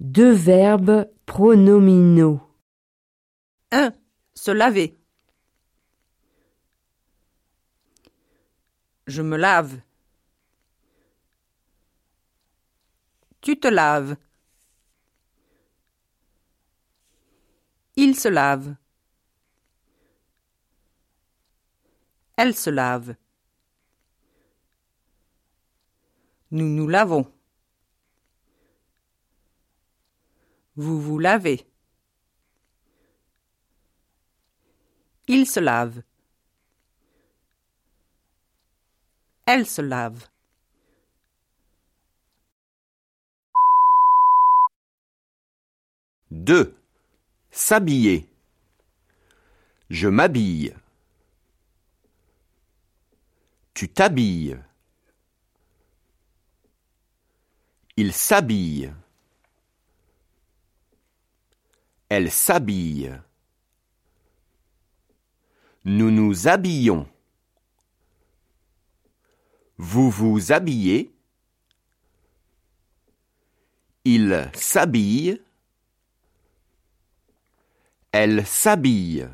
Deux verbes pronominaux. 1. Se laver. Je me lave. Tu te laves. Il se lave. Elle se lave. Nous nous lavons. Vous vous lavez. Il se lave. Elle se lave. Deux. S'habiller. Je m'habille. Tu t'habilles. Il s'habille. Elle s'habille. Nous nous habillons. Vous vous habillez. Il s'habille. Elle s'habille.